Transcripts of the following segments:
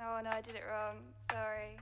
Oh no, I did it wrong. Sorry.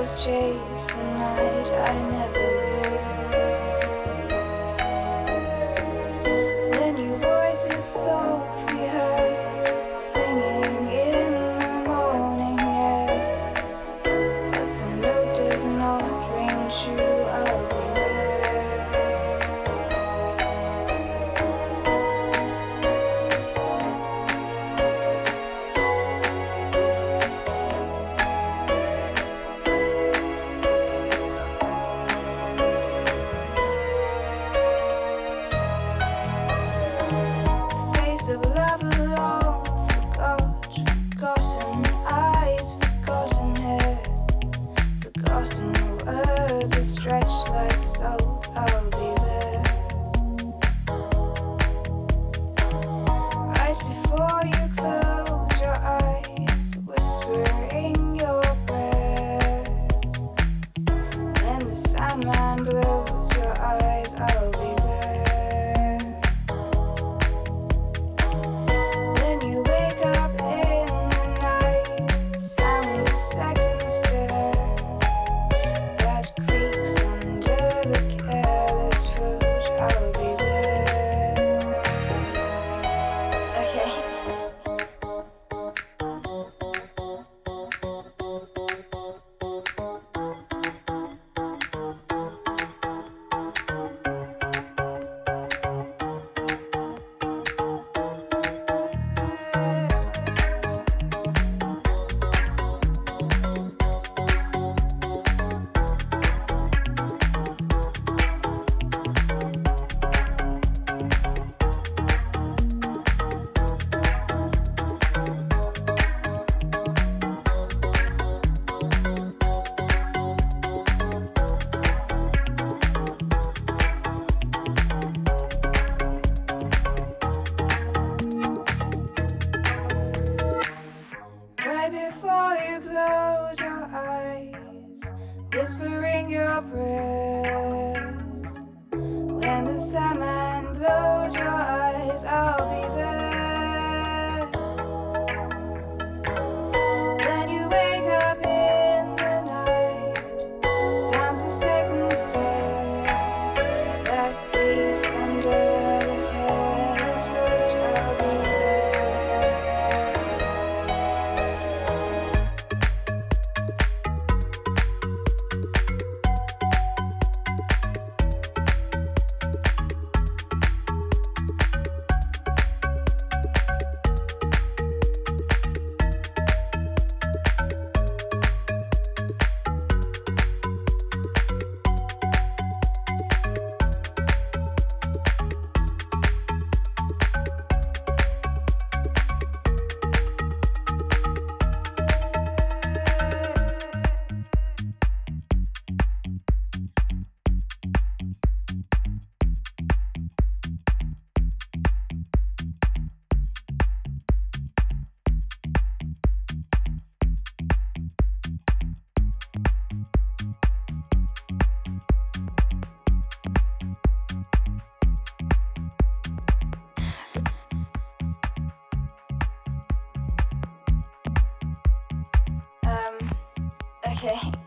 was chase the night. I never. Okay.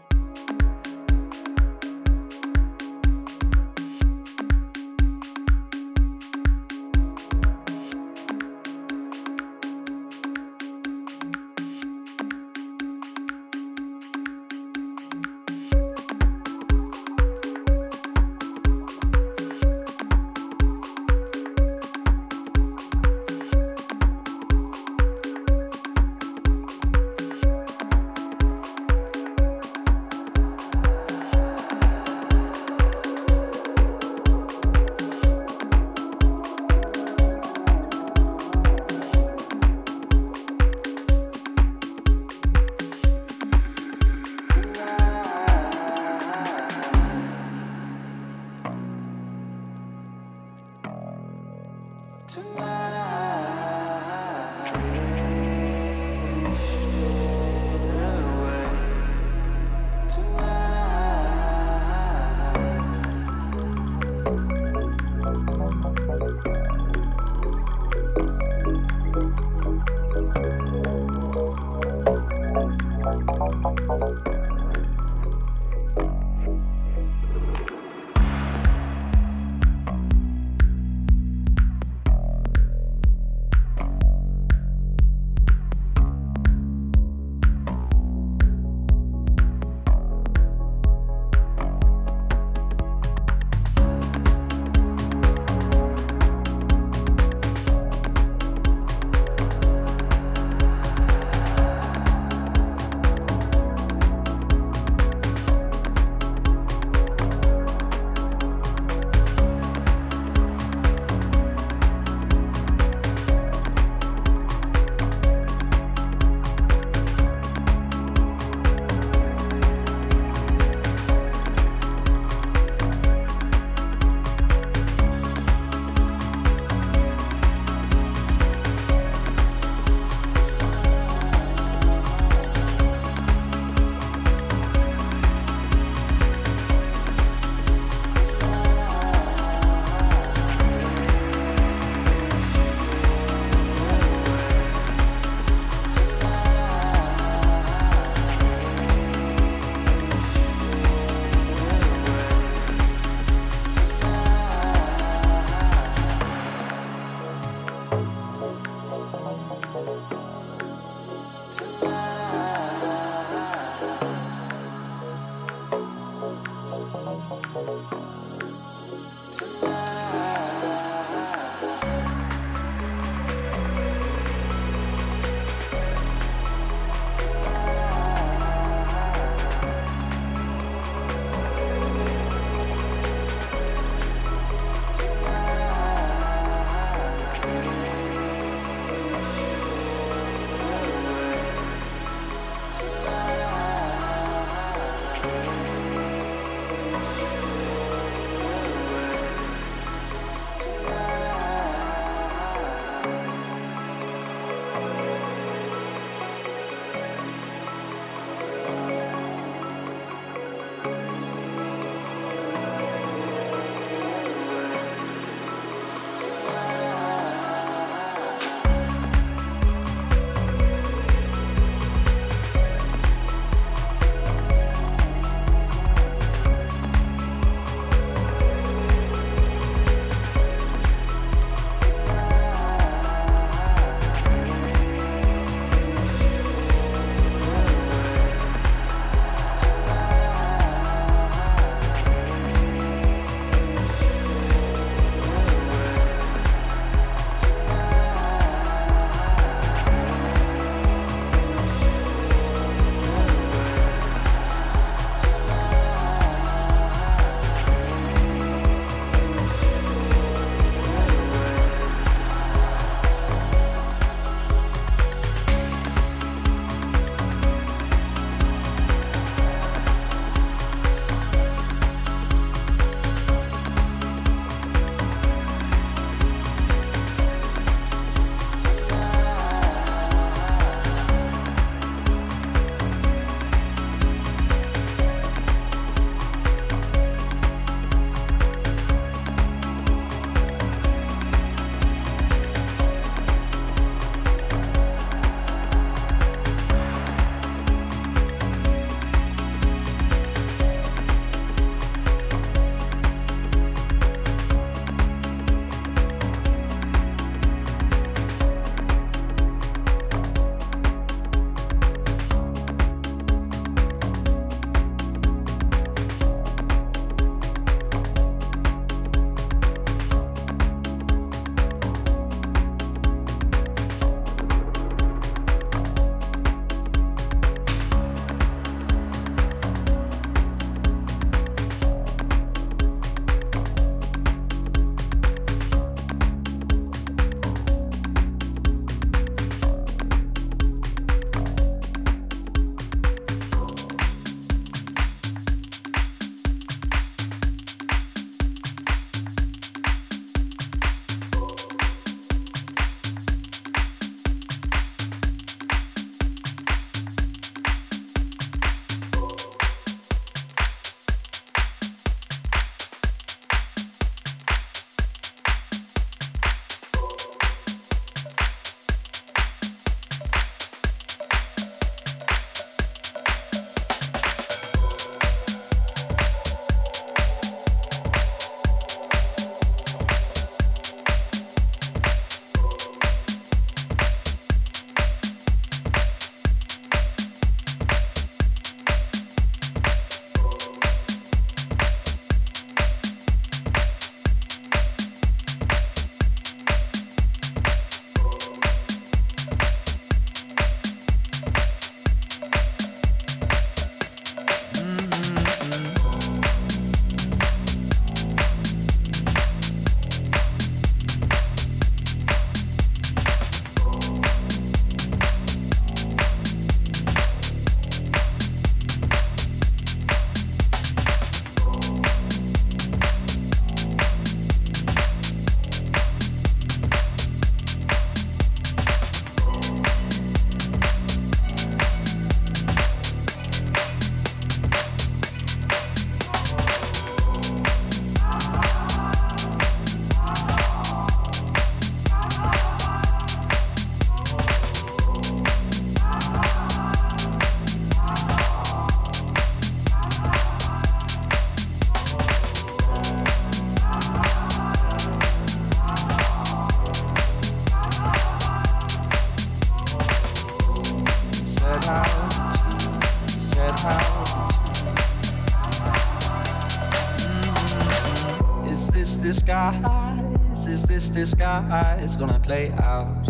Disguise? Is this disguise gonna play out?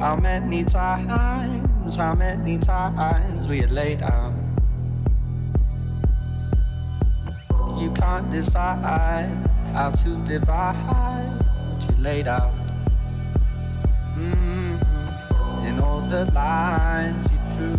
How many times, how many times we had laid out? You can't decide how to divide what you laid out. Mm-hmm. In all the lines you drew,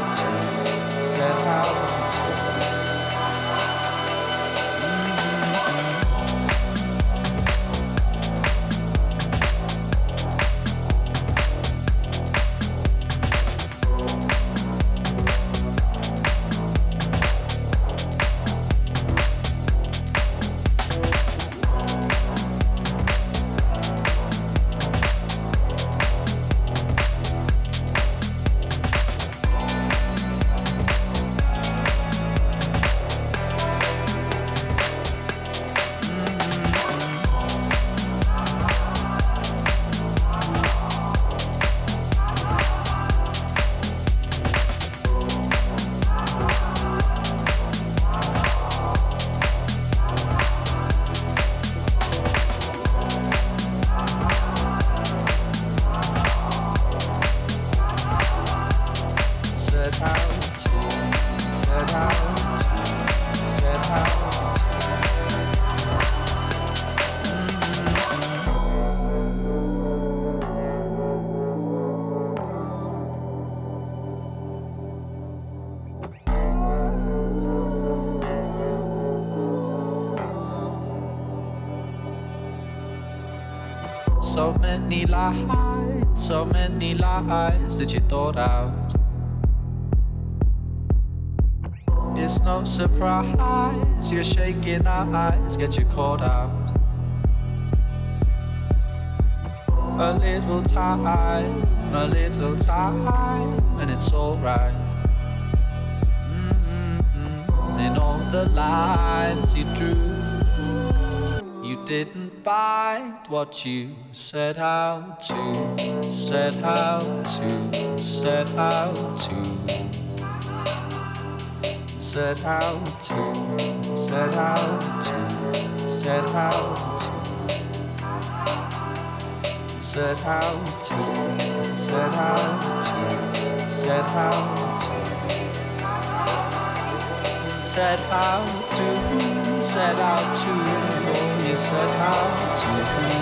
that house. Many lies, so many lies that you thought out. It's no surprise you're shaking our eyes get you caught out. A little time, a little time, and it's alright. Mm-hmm. In all the lines you drew, you didn't find what you set out to, set out to, set out to. Set out to, set out to, set out to, set out to, set out to, set out to, set out to, set out to, oh, set out to.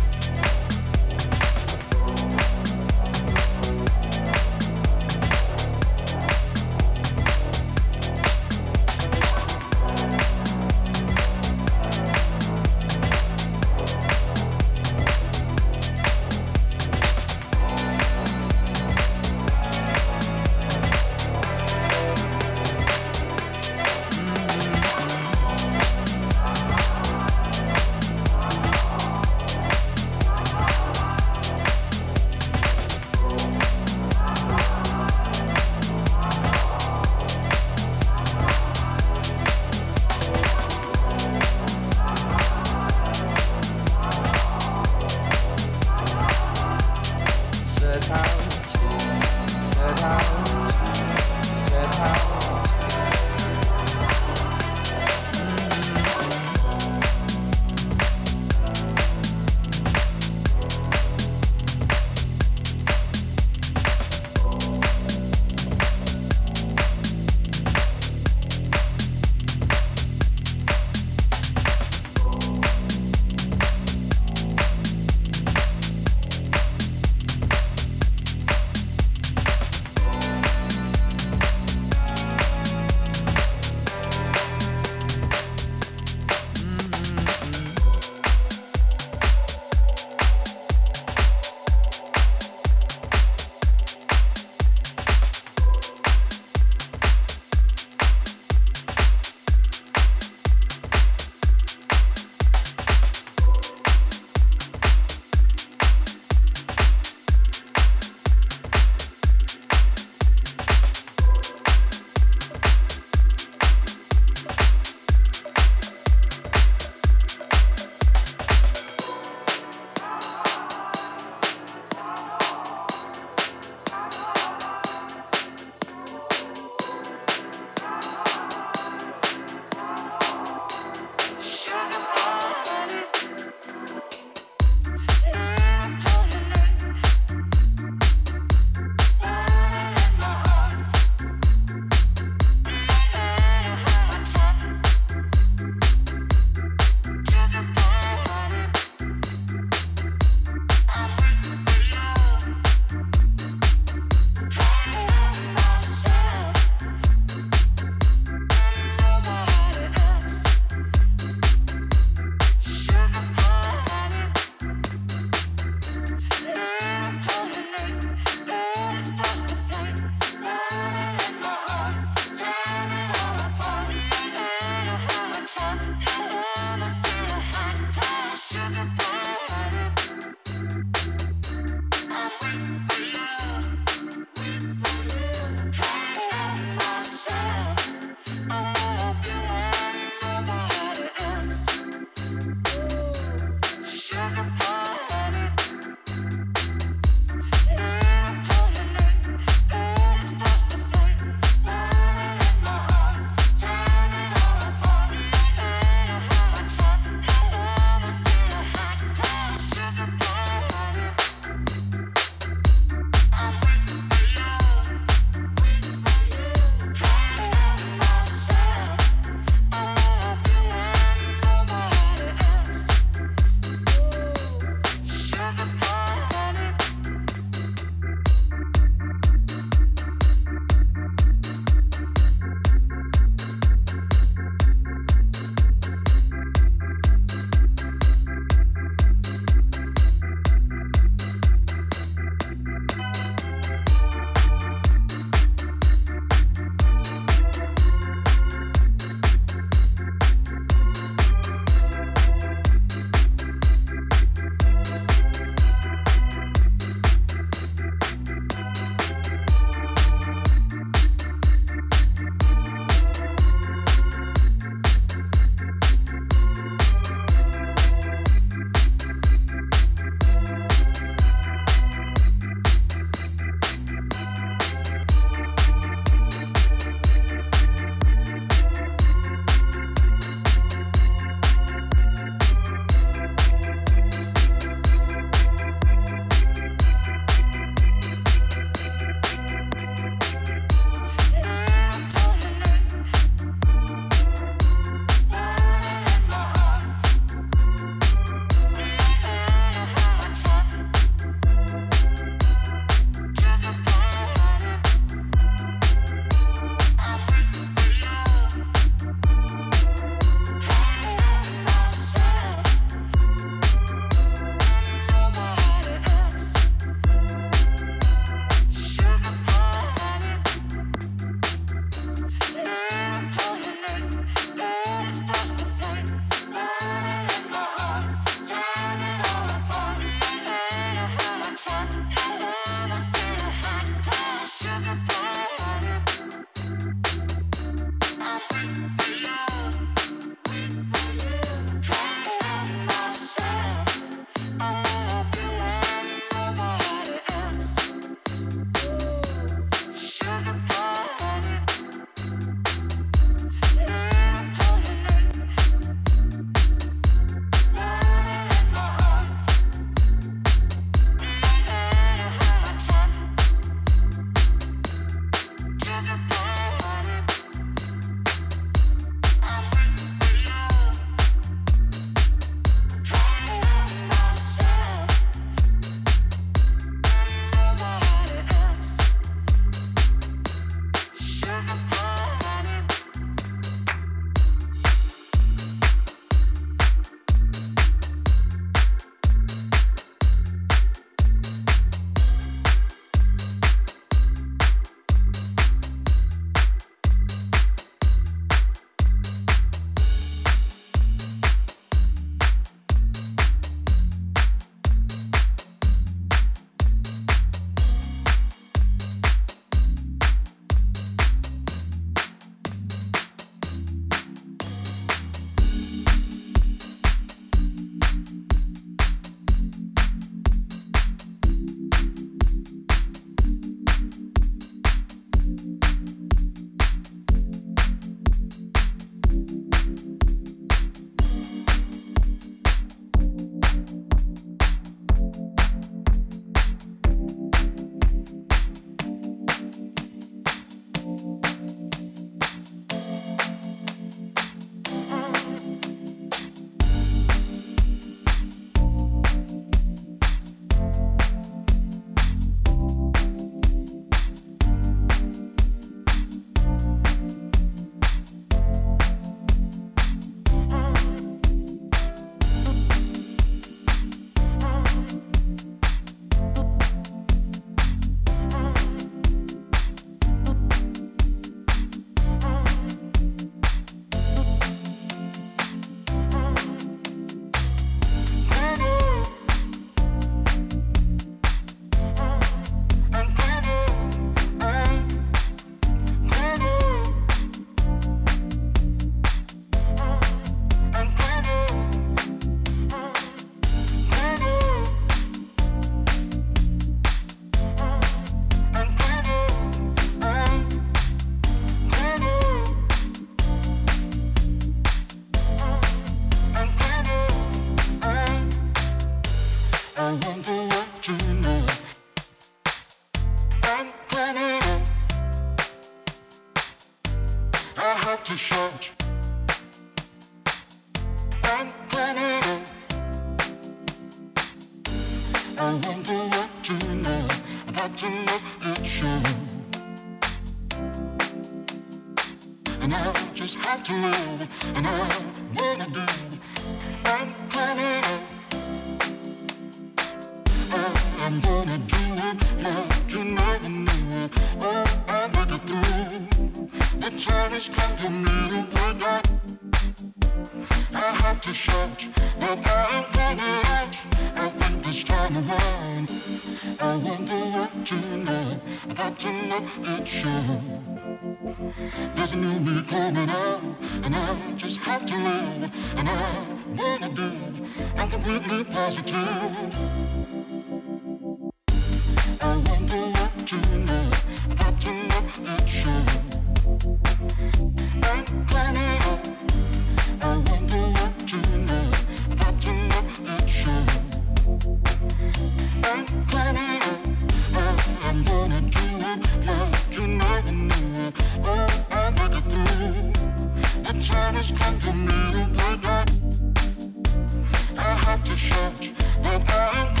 I have to shout, but I am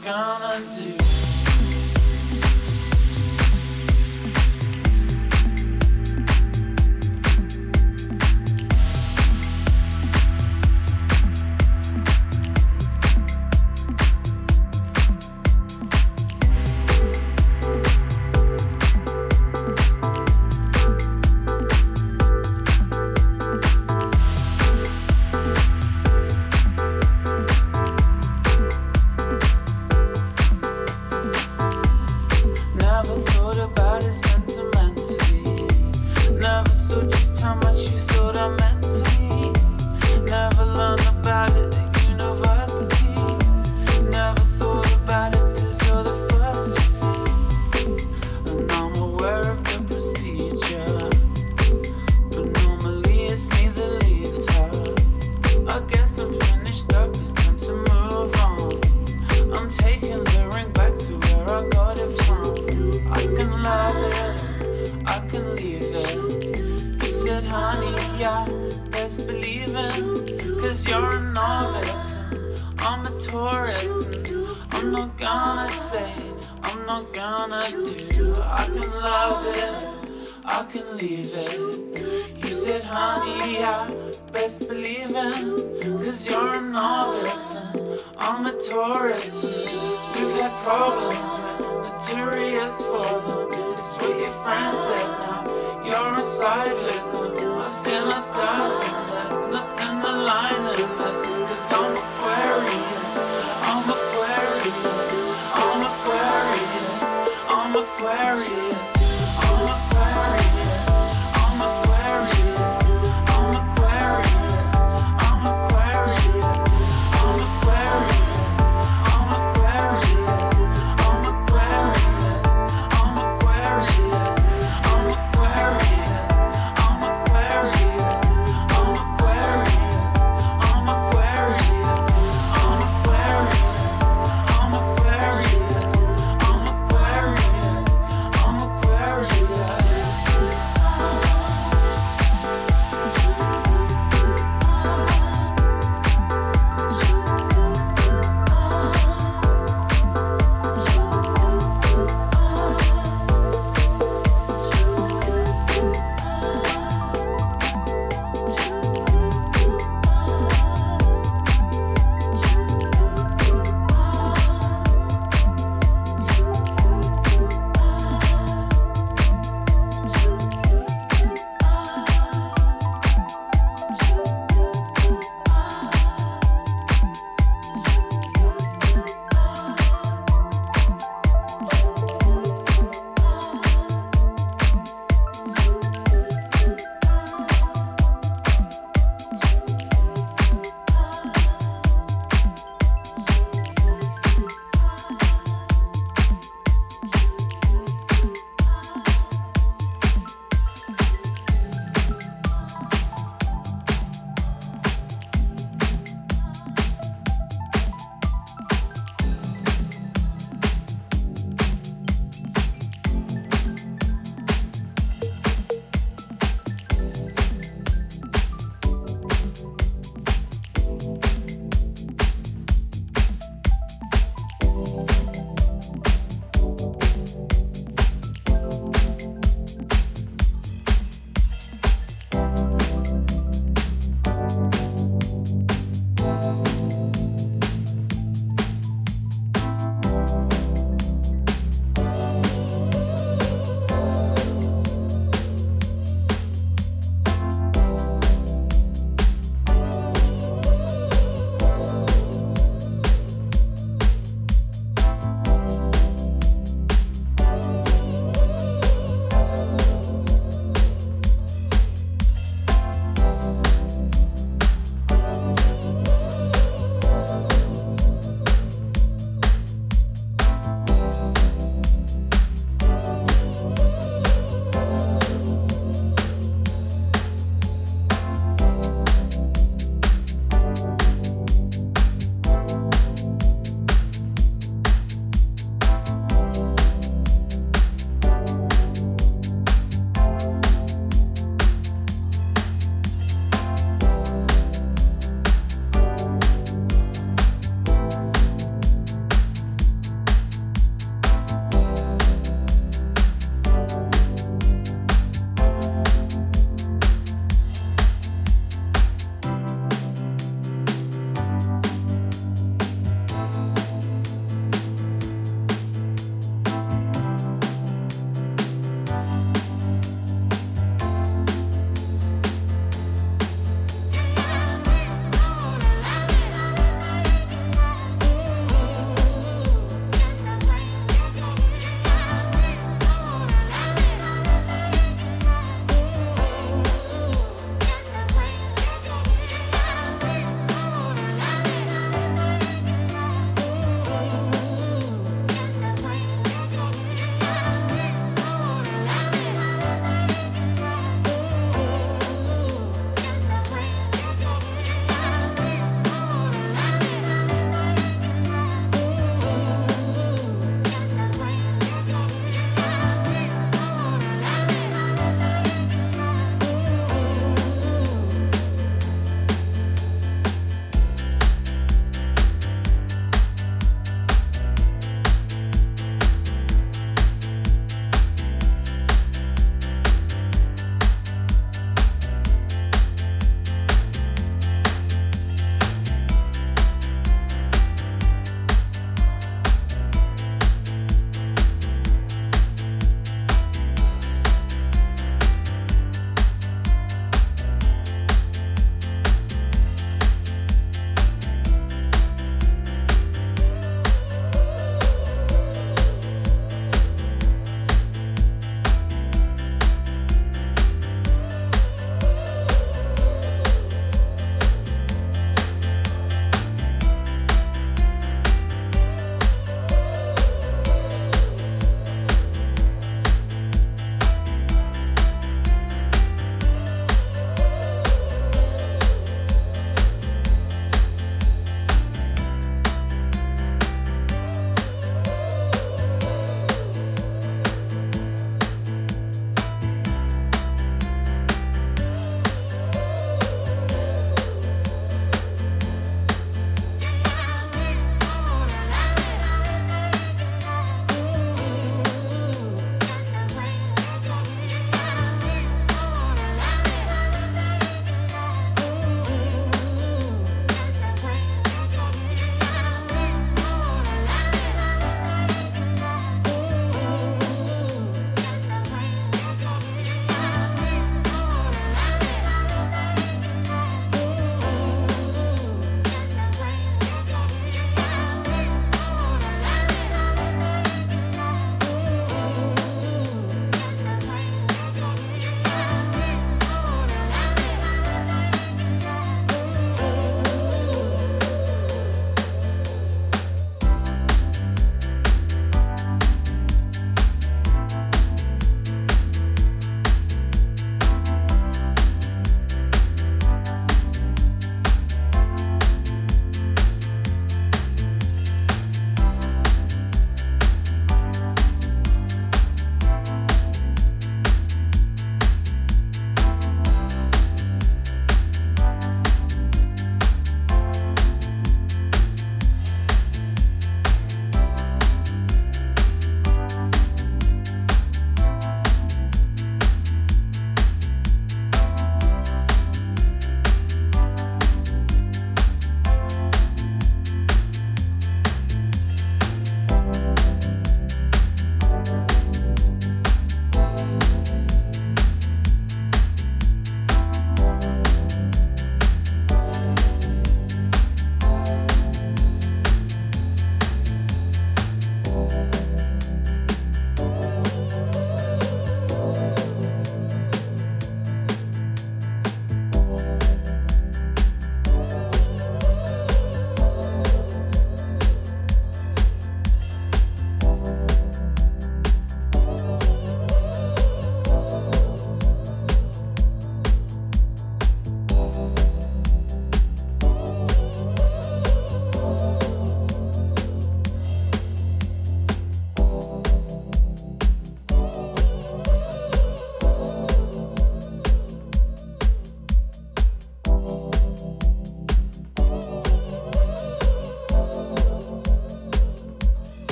gonna do.